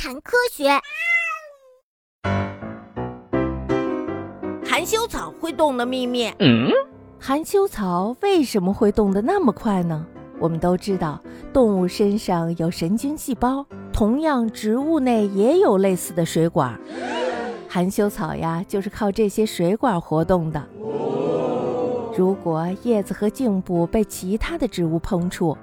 谈科学。含羞草会动的秘密。含羞草为什么会动得那么快呢？我们都知道，动物身上有神经细胞，同样，植物内也有类似的水管。含羞草呀，就是靠这些水管活动的。如果叶子和茎部被其他的植物碰触，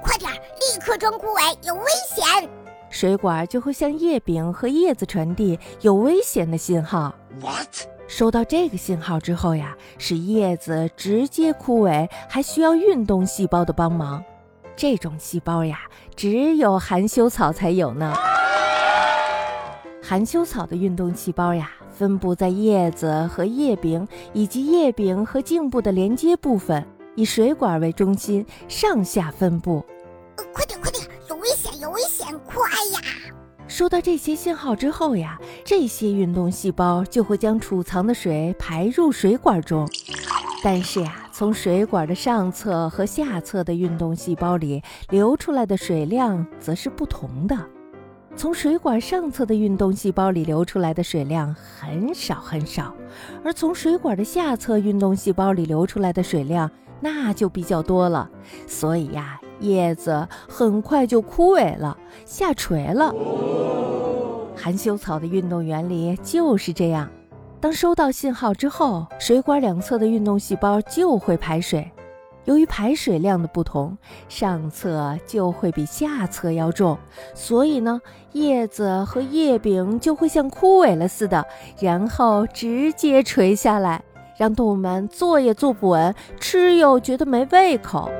快点，立刻装枯萎，有危险！水管就会向叶柄和叶子传递有危险的信号。What？收到这个信号之后呀，使叶子直接枯萎，还需要运动细胞的帮忙。这种细胞呀，只有含羞草才有呢。含羞草的运动细胞呀，分布在叶子和叶柄以及叶柄和茎部的连接部分，以水管为中心上下分布。呃，快点，快点，有危险，有危险，快呀！收到这些信号之后呀，这些运动细胞就会将储藏的水排入水管中。但是呀，从水管的上侧和下侧的运动细胞里流出来的水量则是不同的。从水管上侧的运动细胞里流出来的水量很少很少，而从水管的下侧运动细胞里流出来的水量那就比较多了。所以呀。叶子很快就枯萎了，下垂了。含羞草的运动原理就是这样：当收到信号之后，水管两侧的运动细胞就会排水。由于排水量的不同，上侧就会比下侧要重，所以呢，叶子和叶柄就会像枯萎了似的，然后直接垂下来，让动物们坐也坐不稳，吃又觉得没胃口。